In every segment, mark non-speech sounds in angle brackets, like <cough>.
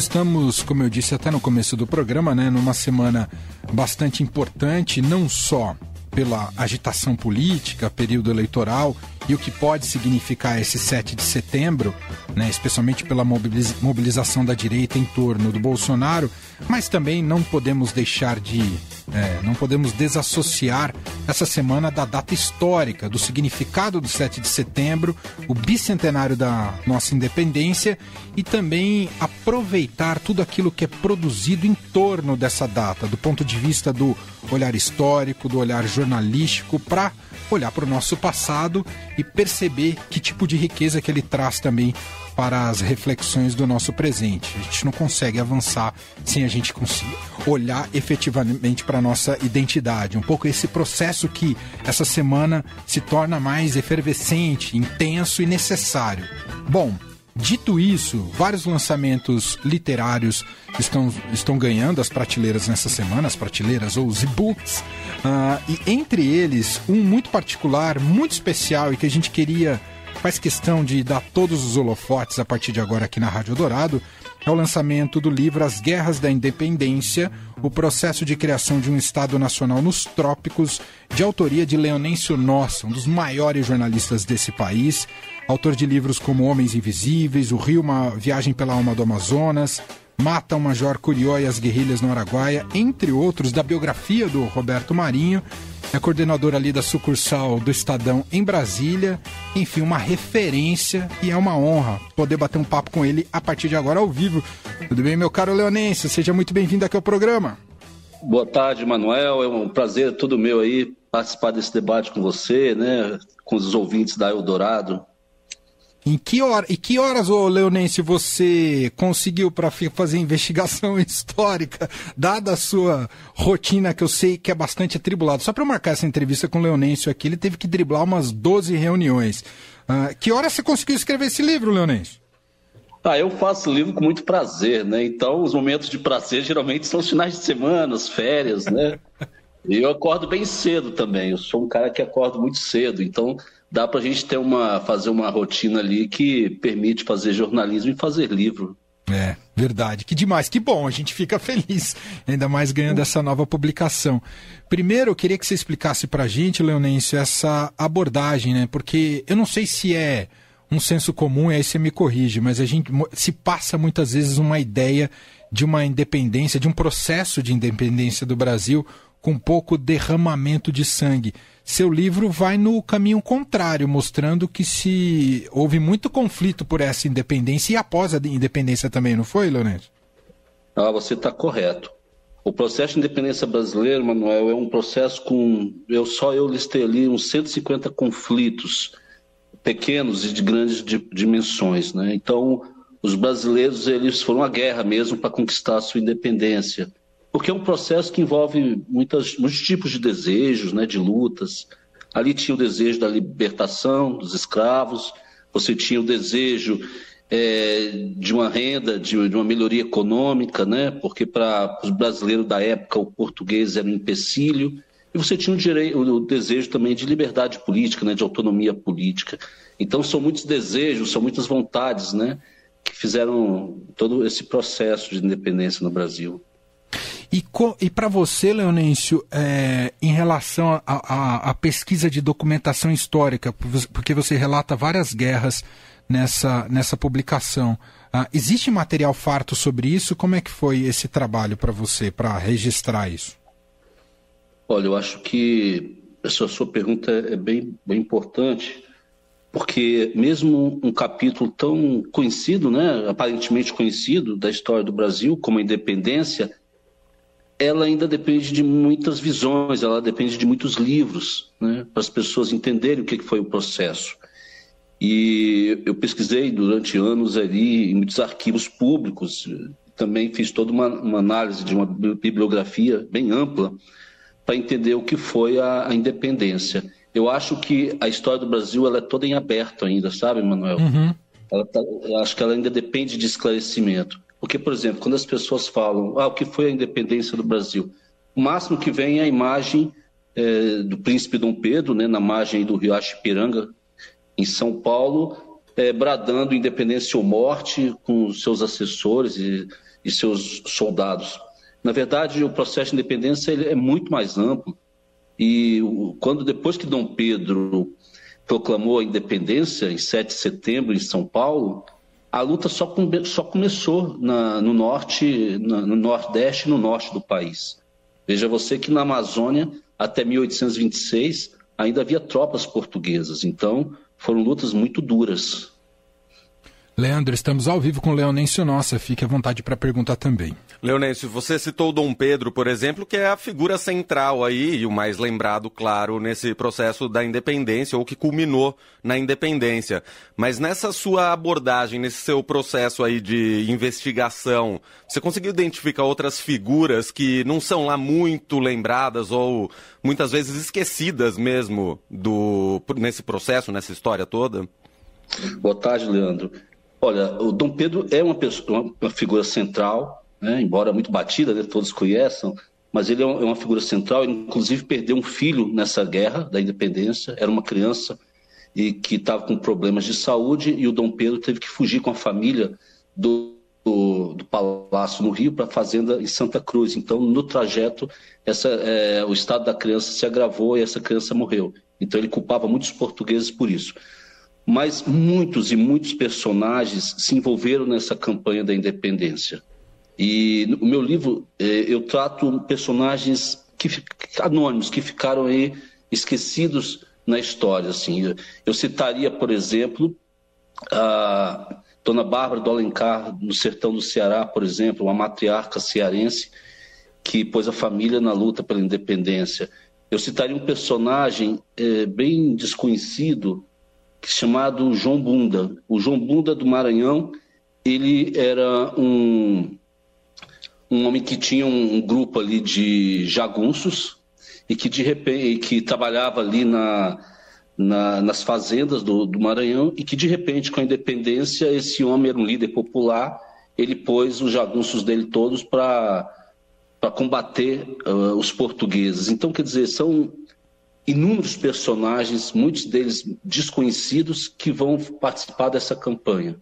Estamos, como eu disse até no começo do programa, né, numa semana bastante importante, não só pela agitação política, período eleitoral e o que pode significar esse 7 de setembro, né, especialmente pela mobilização da direita em torno do Bolsonaro, mas também não podemos deixar de. É, não podemos desassociar essa semana da data histórica, do significado do 7 de setembro, o bicentenário da nossa independência e também aproveitar tudo aquilo que é produzido em torno dessa data, do ponto de vista do olhar histórico, do olhar jornalístico, para olhar para o nosso passado e perceber que tipo de riqueza que ele traz também para as reflexões do nosso presente. A gente não consegue avançar sem a gente conseguir olhar efetivamente para a nossa identidade. Um pouco esse processo que essa semana se torna mais efervescente, intenso e necessário. Bom, Dito isso, vários lançamentos literários estão, estão ganhando as prateleiras nessa semana, as prateleiras ou os e-books. Uh, e entre eles, um muito particular, muito especial e que a gente queria, faz questão de dar todos os holofotes a partir de agora aqui na Rádio Dourado, é o lançamento do livro As Guerras da Independência, o processo de criação de um Estado Nacional nos Trópicos, de autoria de Leonêncio Nossa, um dos maiores jornalistas desse país. Autor de livros como Homens Invisíveis, O Rio, uma viagem pela alma do Amazonas, Mata o Major Curió e as Guerrilhas no Araguaia, entre outros, da biografia do Roberto Marinho, é coordenador ali da sucursal do Estadão em Brasília, enfim, uma referência e é uma honra poder bater um papo com ele a partir de agora ao vivo. Tudo bem, meu caro Leonense? Seja muito bem-vindo aqui ao programa. Boa tarde, Manuel. É um prazer todo meu aí participar desse debate com você, né, com os ouvintes da Eldorado. Em que, hora, e que horas, ô Leonense, você conseguiu para fazer investigação <laughs> histórica, dada a sua rotina, que eu sei que é bastante atribulada? Só para marcar essa entrevista com o Leonense aqui, ele teve que driblar umas 12 reuniões. Uh, que hora você conseguiu escrever esse livro, Leonense? Ah, eu faço livro com muito prazer, né? Então, os momentos de prazer geralmente são os finais de semana, as férias, né? <laughs> e eu acordo bem cedo também. Eu sou um cara que acordo muito cedo, então dá para a gente ter uma, fazer uma rotina ali que permite fazer jornalismo e fazer livro. É, verdade. Que demais, que bom, a gente fica feliz, ainda mais ganhando essa nova publicação. Primeiro, eu queria que você explicasse para a gente, Leonêncio, essa abordagem, né? Porque eu não sei se é um senso comum, e aí você me corrige, mas a gente se passa muitas vezes uma ideia de uma independência, de um processo de independência do Brasil com pouco derramamento de sangue. Seu livro vai no caminho contrário, mostrando que se houve muito conflito por essa independência e após a independência também, não foi, Leonardo? Ah, você está correto. O processo de independência brasileiro, Manuel, é um processo com. Eu só eu listei ali uns 150 conflitos, pequenos e de grandes dimensões. Né? Então, os brasileiros eles foram à guerra mesmo para conquistar a sua independência porque é um processo que envolve muitas, muitos tipos de desejos, né, de lutas. Ali tinha o desejo da libertação dos escravos, você tinha o desejo é, de uma renda, de, de, uma melhoria econômica, né, porque para os brasileiros da época o português era um empecilho, e você tinha o, direito, o desejo também de liberdade política, né, de autonomia política. Então são muitos desejos, são muitas vontades, né, que fizeram todo esse processo de independência no Brasil. E, e para você, Leonêncio, é, em relação à pesquisa de documentação histórica, porque você relata várias guerras nessa, nessa publicação, uh, existe material farto sobre isso? Como é que foi esse trabalho para você, para registrar isso? Olha, eu acho que essa sua pergunta é bem, bem importante, porque mesmo um capítulo tão conhecido, né, aparentemente conhecido da história do Brasil, como a independência, ela ainda depende de muitas visões, ela depende de muitos livros, né, para as pessoas entenderem o que foi o processo. E eu pesquisei durante anos ali em muitos arquivos públicos, também fiz toda uma, uma análise de uma bibliografia bem ampla para entender o que foi a, a, independência. Eu acho que a história do Brasil ela é toda em aberto ainda, sabe, Manuel? Uhum. Tá, eu acho que ela ainda depende de esclarecimento. Porque, por exemplo, quando as pessoas falam ah, o que foi a independência do Brasil, o máximo que vem é a imagem é, do príncipe Dom Pedro, né, na margem do rio Piranga, em São Paulo, é, bradando independência ou morte com seus assessores. E e seus soldados. Na verdade, o processo de independência é muito mais amplo e quando depois que Dom Pedro proclamou a independência em 7 de setembro em São Paulo, a luta só, só começou na, no norte, na, no nordeste e no norte do país. Veja você que na Amazônia, até 1826, ainda havia tropas portuguesas. Então, foram lutas muito duras. Leandro, estamos ao vivo com Leonêncio Nossa. Fique à vontade para perguntar também. Leonêncio, você citou Dom Pedro, por exemplo, que é a figura central aí, e o mais lembrado, claro, nesse processo da independência, ou que culminou na independência. Mas nessa sua abordagem, nesse seu processo aí de investigação, você conseguiu identificar outras figuras que não são lá muito lembradas ou muitas vezes esquecidas mesmo do, nesse processo, nessa história toda? Boa tarde, Leandro. Olha, o Dom Pedro é uma, pessoa, uma figura central, né? embora muito batida, né? todos conheçam, mas ele é, é uma figura central. Inclusive, perdeu um filho nessa guerra da independência. Era uma criança e que estava com problemas de saúde e o Dom Pedro teve que fugir com a família do, do, do palácio no Rio para a fazenda em Santa Cruz. Então, no trajeto, essa, é, o estado da criança se agravou e essa criança morreu. Então, ele culpava muitos portugueses por isso mas muitos e muitos personagens se envolveram nessa campanha da independência. E no meu livro eh, eu trato personagens que, anônimos que ficaram aí esquecidos na história. Assim. Eu citaria, por exemplo, a Dona Bárbara do Alencar, no sertão do Ceará, por exemplo, uma matriarca cearense que pôs a família na luta pela independência. Eu citaria um personagem é, bem desconhecido, chamado João Bunda. O João Bunda do Maranhão, ele era um, um homem que tinha um, grupo ali de jagunços e que de repente que trabalhava ali na, na, nas fazendas do, do, Maranhão e que de repente com a independência esse homem era um líder popular ele pôs os jagunços dele todos para para combater uh, os portugueses então quer dizer são inúmeros personagens, muitos deles desconhecidos, que vão participar dessa campanha.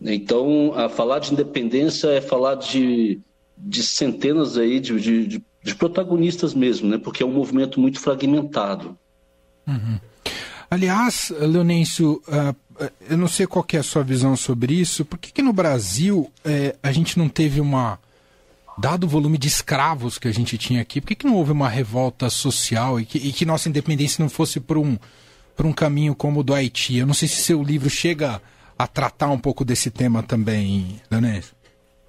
Então, falar de independência é falar de, de centenas aí de, de, de protagonistas mesmo, né? porque é um movimento muito fragmentado. Uhum. Aliás, Leonêncio, uh, eu não sei qual é a sua visão sobre isso, por que, que no Brasil uh, a gente não teve uma dado o volume de escravos que a gente tinha aqui, por que, que não houve uma revolta social e que, e que nossa independência não fosse por um, por um caminho como o do Haiti? Eu não sei se seu livro chega a tratar um pouco desse tema também, Danês.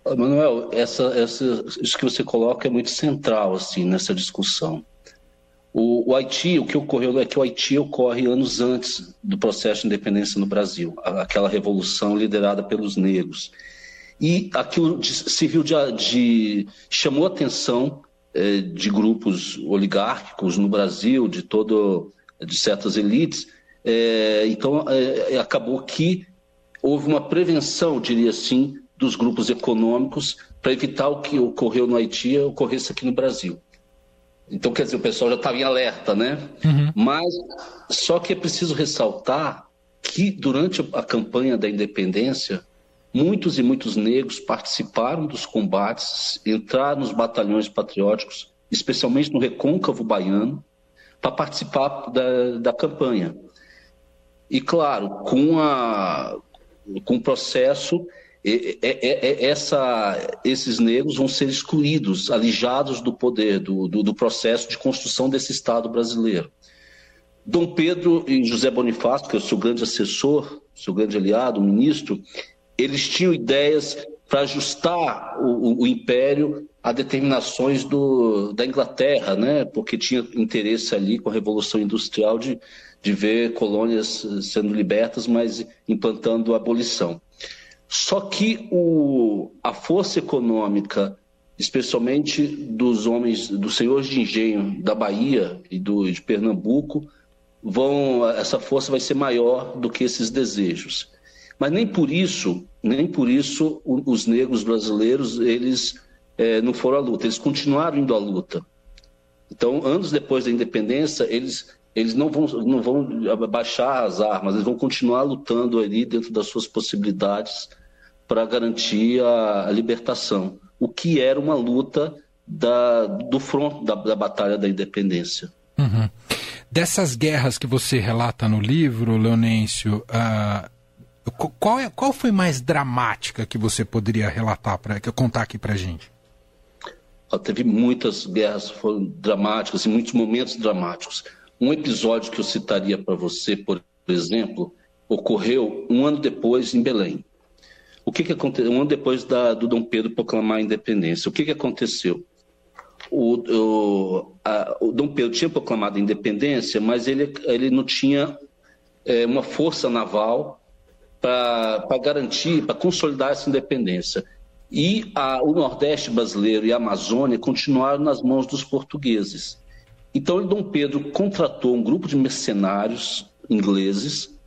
Manuel, essa, essa, isso que você coloca é muito central assim nessa discussão. O, o, Haiti, o que ocorreu é que o Haiti ocorre anos antes do processo de independência no Brasil, aquela revolução liderada pelos negros. E aquilo serviu de, de chamou a atenção é, de grupos oligárquicos no Brasil, de todo, de certas elites. É, então é, acabou que houve uma prevenção, diria assim, dos grupos econômicos para evitar o que ocorreu no Haiti ocorresse aqui no Brasil. Então, quer dizer, o pessoal já estava em alerta, né? Uhum. Mas só que é preciso ressaltar que durante a campanha da independência, Muitos e muitos negros participaram dos combates, entraram nos batalhões patrióticos, especialmente no recôncavo baiano, para participar da, da campanha. E, claro, com, a, com o processo, é, é, é, essa, esses negros vão ser excluídos, alijados do poder, do, do, do processo de construção desse Estado brasileiro. Dom Pedro e José Bonifácio, que é o seu grande assessor, seu grande aliado, ministro, eles tinham ideias para ajustar o, o, o, império a determinações do, da Inglaterra, né? porque tinha interesse ali com a Revolução Industrial de, de ver colônias sendo libertas, mas implantando a abolição. Só que o, a força econômica, especialmente dos homens, dos senhores de engenho da Bahia e do, de Pernambuco, vão, essa força vai ser maior do que esses desejos. Mas nem por isso, nem por isso os negros brasileiros eles é, não foram à luta, eles continuaram indo à luta. Então, anos depois da independência, eles, eles não, vão, não vão baixar as armas, eles vão continuar lutando ali dentro das suas possibilidades para garantir a, a, libertação, o que era uma luta da, do front da, da Batalha da Independência. Uhum. Dessas guerras que você relata no livro, Leonêncio, uh, qual, é, qual foi mais dramática que você poderia relatar, para contar aqui para gente? Teve muitas guerras foram dramáticas e muitos momentos dramáticos. Um episódio que eu citaria para você, por exemplo, ocorreu um ano depois em Belém. O que, que aconteceu? Um ano depois da, do Dom Pedro proclamar a independência. O que, que aconteceu? O, o, a, o Dom Pedro tinha proclamado a independência, mas ele, ele não tinha é, uma força naval para garantir, para consolidar essa independência. E a, o Nordeste brasileiro e a Amazônia continuaram nas mãos dos portugueses. Então, Dom Pedro contratou um grupo de mercenários ingleses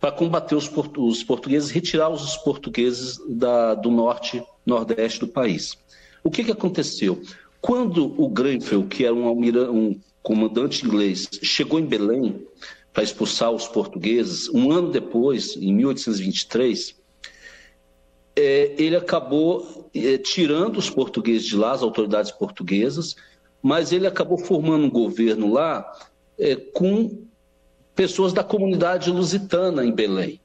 para combater os, os, portugueses, retirar os portugueses da, do norte, nordeste do país. O que, que aconteceu? Quando o Grenfell, que era um, um comandante inglês, chegou em Belém, para expulsar os portugueses. Um ano depois, em 1823, é, ele acabou é, tirando os portugueses de lá, as autoridades portuguesas, mas ele acabou formando um governo lá é, com pessoas da comunidade lusitana em Belém.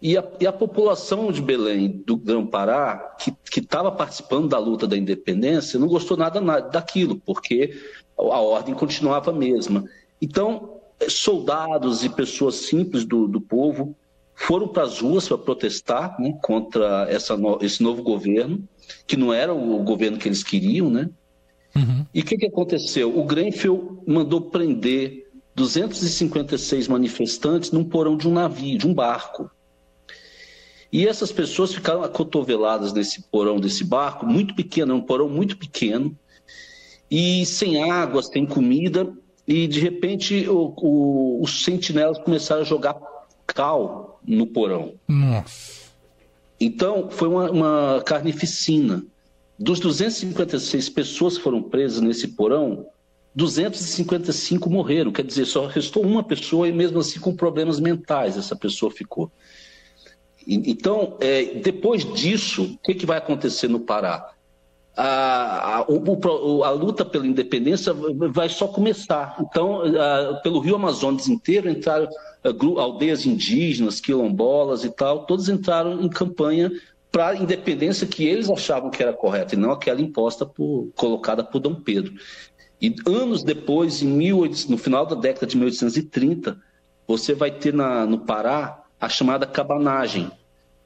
E a, e a população de Belém, do Grão-Pará, que estava participando da luta da independência, não gostou nada, nada daquilo, porque a ordem continuava a mesma. Então, soldados e pessoas simples do, do povo foram para as ruas para protestar né, contra essa no, esse novo governo, que não era o governo que eles queriam, né? Uhum. E o que, que aconteceu? O Grenfell mandou prender 256 manifestantes num porão de um navio, de um barco. E essas pessoas ficaram acotoveladas nesse porão desse barco, muito pequeno, é um porão muito pequeno, e sem água, sem comida, e de repente o, o, os sentinelas começaram a jogar cal no porão. Nossa. Então foi uma, uma carnificina. Dos 256 pessoas que foram presas nesse porão, 255 morreram. Quer dizer, só restou uma pessoa e mesmo assim com problemas mentais essa pessoa ficou. Então, é, depois disso, o que, que vai acontecer no Pará? A, a, o, a, luta pela independência vai só começar. Então, a, pelo Rio Amazonas inteiro entraram aldeias indígenas, quilombolas e tal, todos entraram em campanha para a independência que eles achavam que era correta e não aquela imposta por, colocada por Dom Pedro. E anos depois, em 18, no final da década de 1830, você vai ter na, no Pará a chamada cabanagem,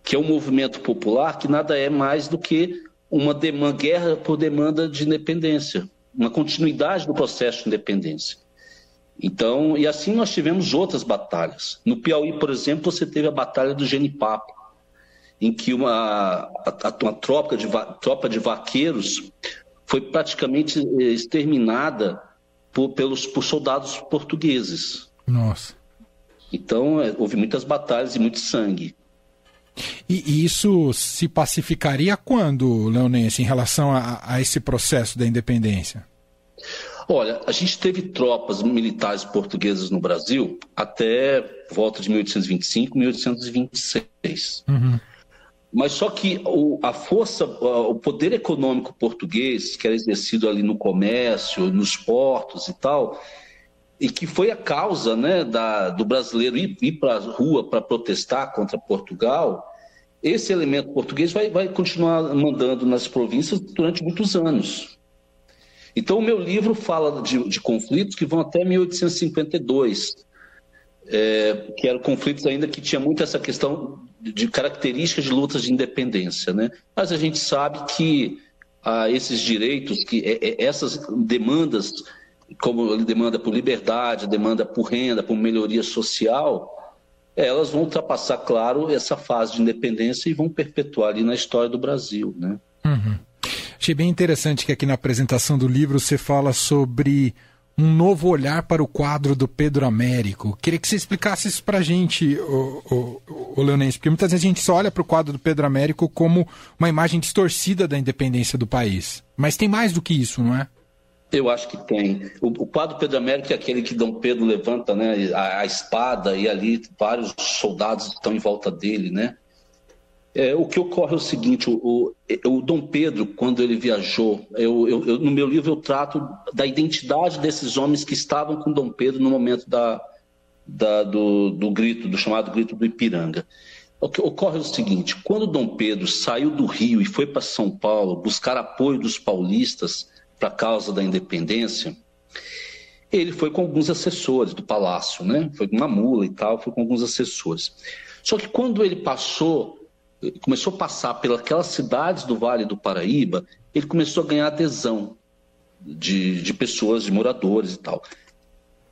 que é um movimento popular que nada é mais do que uma demanda, guerra por demanda de independência, uma continuidade do processo de independência. Então, e assim nós tivemos outras batalhas. No Piauí, por exemplo, você teve a Batalha do Genipapo, em que uma, uma tropa, de, tropa de vaqueiros foi praticamente eh, exterminada por, pelos, por soldados portugueses. Nossa. Então, é, houve muitas batalhas e muito sangue. E, e isso se pacificaria quando, Leonense, em relação a, a esse processo da independência? Olha, a gente teve tropas militares portuguesas no Brasil até volta de 1825, 1826. Uhum. Mas só que o, a força, o poder econômico português, que era exercido ali no comércio, nos portos e tal, e que foi a causa né, da, do brasileiro ir, ir para a rua para protestar contra Portugal, esse elemento português vai, vai continuar mandando nas províncias durante muitos anos. Então, o meu livro fala de, de conflitos que vão até 1852, é, que eram conflitos ainda que tinha muito essa questão de características de lutas de independência. Né? Mas a gente sabe que ah, esses direitos, que é, é, essas demandas como ele demanda por liberdade, demanda por renda, por melhoria social, elas vão ultrapassar, claro, essa fase de independência e vão perpetuar ali na história do Brasil. Né? Uhum. Achei bem interessante que aqui na apresentação do livro você fala sobre um novo olhar para o quadro do Pedro Américo. Queria que você explicasse isso para a gente, o, o, o Leonense, porque muitas vezes a gente só olha para o quadro do Pedro Américo como uma imagem distorcida da independência do país. Mas tem mais do que isso, não é? Eu acho que tem. O, o quadro Pedro Américo é aquele que Dom Pedro levanta né, a, a, espada e ali vários soldados estão em volta dele, né? É, o que ocorre é o seguinte: o, o, o Dom Pedro, quando ele viajou, eu, eu, eu, no meu livro eu trato da identidade desses homens que estavam com Dom Pedro no momento da, da, do, do grito, do chamado grito do Ipiranga. O que ocorre é o seguinte: quando Dom Pedro saiu do Rio e foi para São Paulo buscar apoio dos paulistas para a causa da independência, ele foi com alguns assessores do palácio, né? Foi com uma mula e tal, foi com alguns assessores. Só que quando ele passou, começou a passar pelas cidades do Vale do Paraíba, ele começou a ganhar adesão de, de pessoas, de moradores e tal.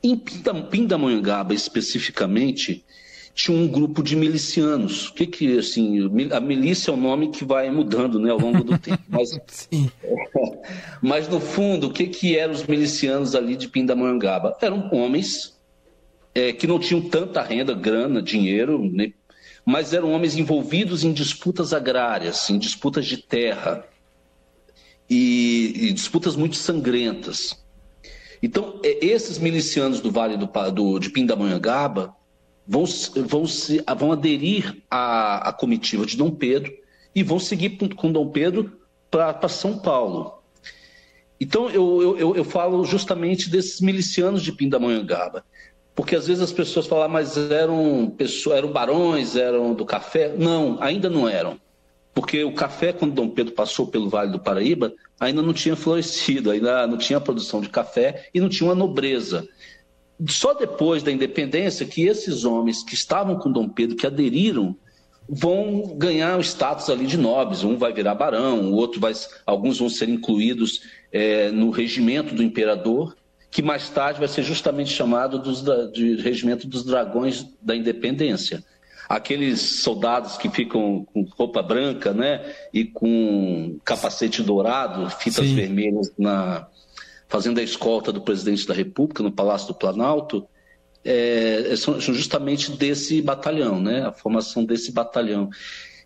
Em Pindamonhangaba, especificamente, tinha um grupo de milicianos. O que que, assim, a milícia é um nome que vai mudando, né, ao longo do <laughs> tempo. Mas, <laughs> mas no fundo, o que que eram os milicianos ali de Pindamonhangaba? Eram homens é, que não tinham tanta renda, grana, dinheiro, né, mas eram homens envolvidos em disputas agrárias, em disputas de terra e, e disputas muito sangrentas. Então, é, esses milicianos do Vale do, do, de Pindamonhangaba vão, vão, se, vão aderir à, à comitiva de Dom Pedro e vão seguir com Dom Pedro para São Paulo. Então, eu, eu, eu falo justamente desses milicianos de Pindamonhangaba, porque às vezes as pessoas falam, ah, mas eram, eram barões, eram do café. Não, ainda não eram. Porque o café, quando Dom Pedro passou pelo Vale do Paraíba, ainda não tinha florescido, ainda não tinha produção de café e não tinha uma nobreza só depois da independência que esses homens que estavam com Dom Pedro, que aderiram, vão ganhar o status ali de nobres. Um vai virar barão, o outro vai, alguns vão ser incluídos é, no regimento do imperador, que mais tarde vai ser justamente chamado dos, de regimento dos dragões da independência. Aqueles soldados que ficam com roupa branca, né, e com capacete dourado, fitas Sim. vermelhas na, fazendo a escolta do presidente da República no Palácio do Planalto, é, é são, justamente desse batalhão, né? a formação desse batalhão.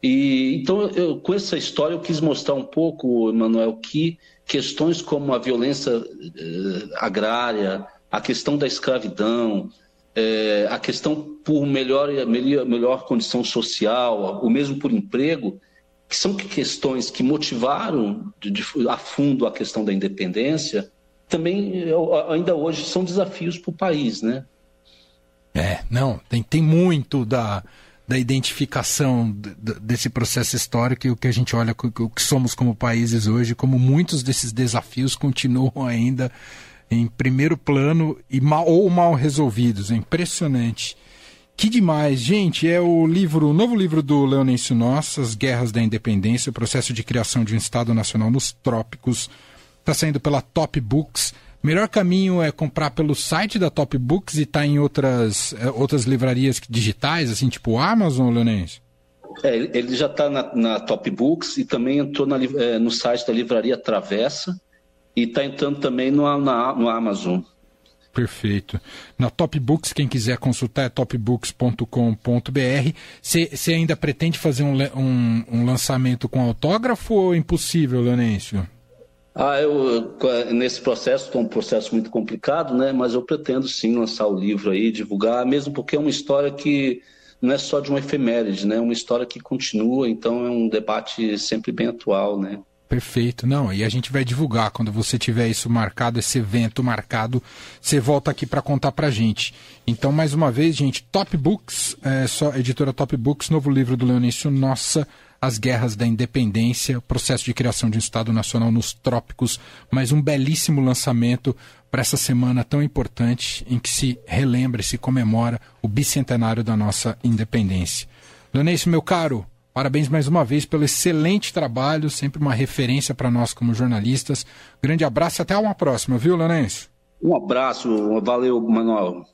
E, então, eu, com essa história, eu quis mostrar um pouco, Emanuel, que questões como a violência eh, agrária, a questão da escravidão, eh, a questão por melhor, melhor, melhor condição social, ou mesmo por emprego, que são questões que motivaram de, de, a fundo a questão da independência, também ainda hoje são desafios para o país, né? Não, tem, tem muito da, da identificação desse processo histórico e o que a gente olha, o que somos como países hoje, como muitos desses desafios continuam <laughs> ainda em primeiro plano e mal, ou mal resolvidos. É impressionante. Que demais, gente! É o livro, o novo livro do Leonêncio Nossa, As Guerras da Independência, o processo de criação de um Estado Nacional nos Trópicos, Está saindo pela Top Books. Melhor caminho é comprar pelo site da Top Books e tá em outras, é, outras livrarias digitais, assim, tipo Amazon, Leonês? É, ele já está na, na, Top Books e também entrou na, é, no site da livraria Travessa e está entrando também no, na, no Amazon. Perfeito. Na Top Books, quem quiser consultar é topbooks.com.br. Você ainda pretende fazer um, um, um, lançamento com autógrafo ou é impossível, Leonêncio? Ah, eu, nesse processo, é um processo muito complicado, né? Mas eu pretendo sim lançar o livro aí, divulgar, mesmo porque é uma história que não é só de uma efeméride, né? É uma história que continua, então é um debate sempre bem atual, né? Perfeito, não. E a gente vai divulgar quando você tiver isso marcado, esse evento marcado, você volta aqui para contar para gente. Então, mais uma vez, gente, Top Books, é só editora Top Books, novo livro do Leonício Nossa as guerras da independência, o processo de criação de um Estado Nacional nos trópicos, mais um belíssimo lançamento para essa semana tão importante em que se relembra e se comemora o bicentenário da nossa independência. Leonês, meu caro, parabéns mais uma vez pelo excelente trabalho, sempre uma referência para nós como jornalistas. Grande abraço e até uma próxima, viu, Leonês? Um abraço, valeu, Manuel.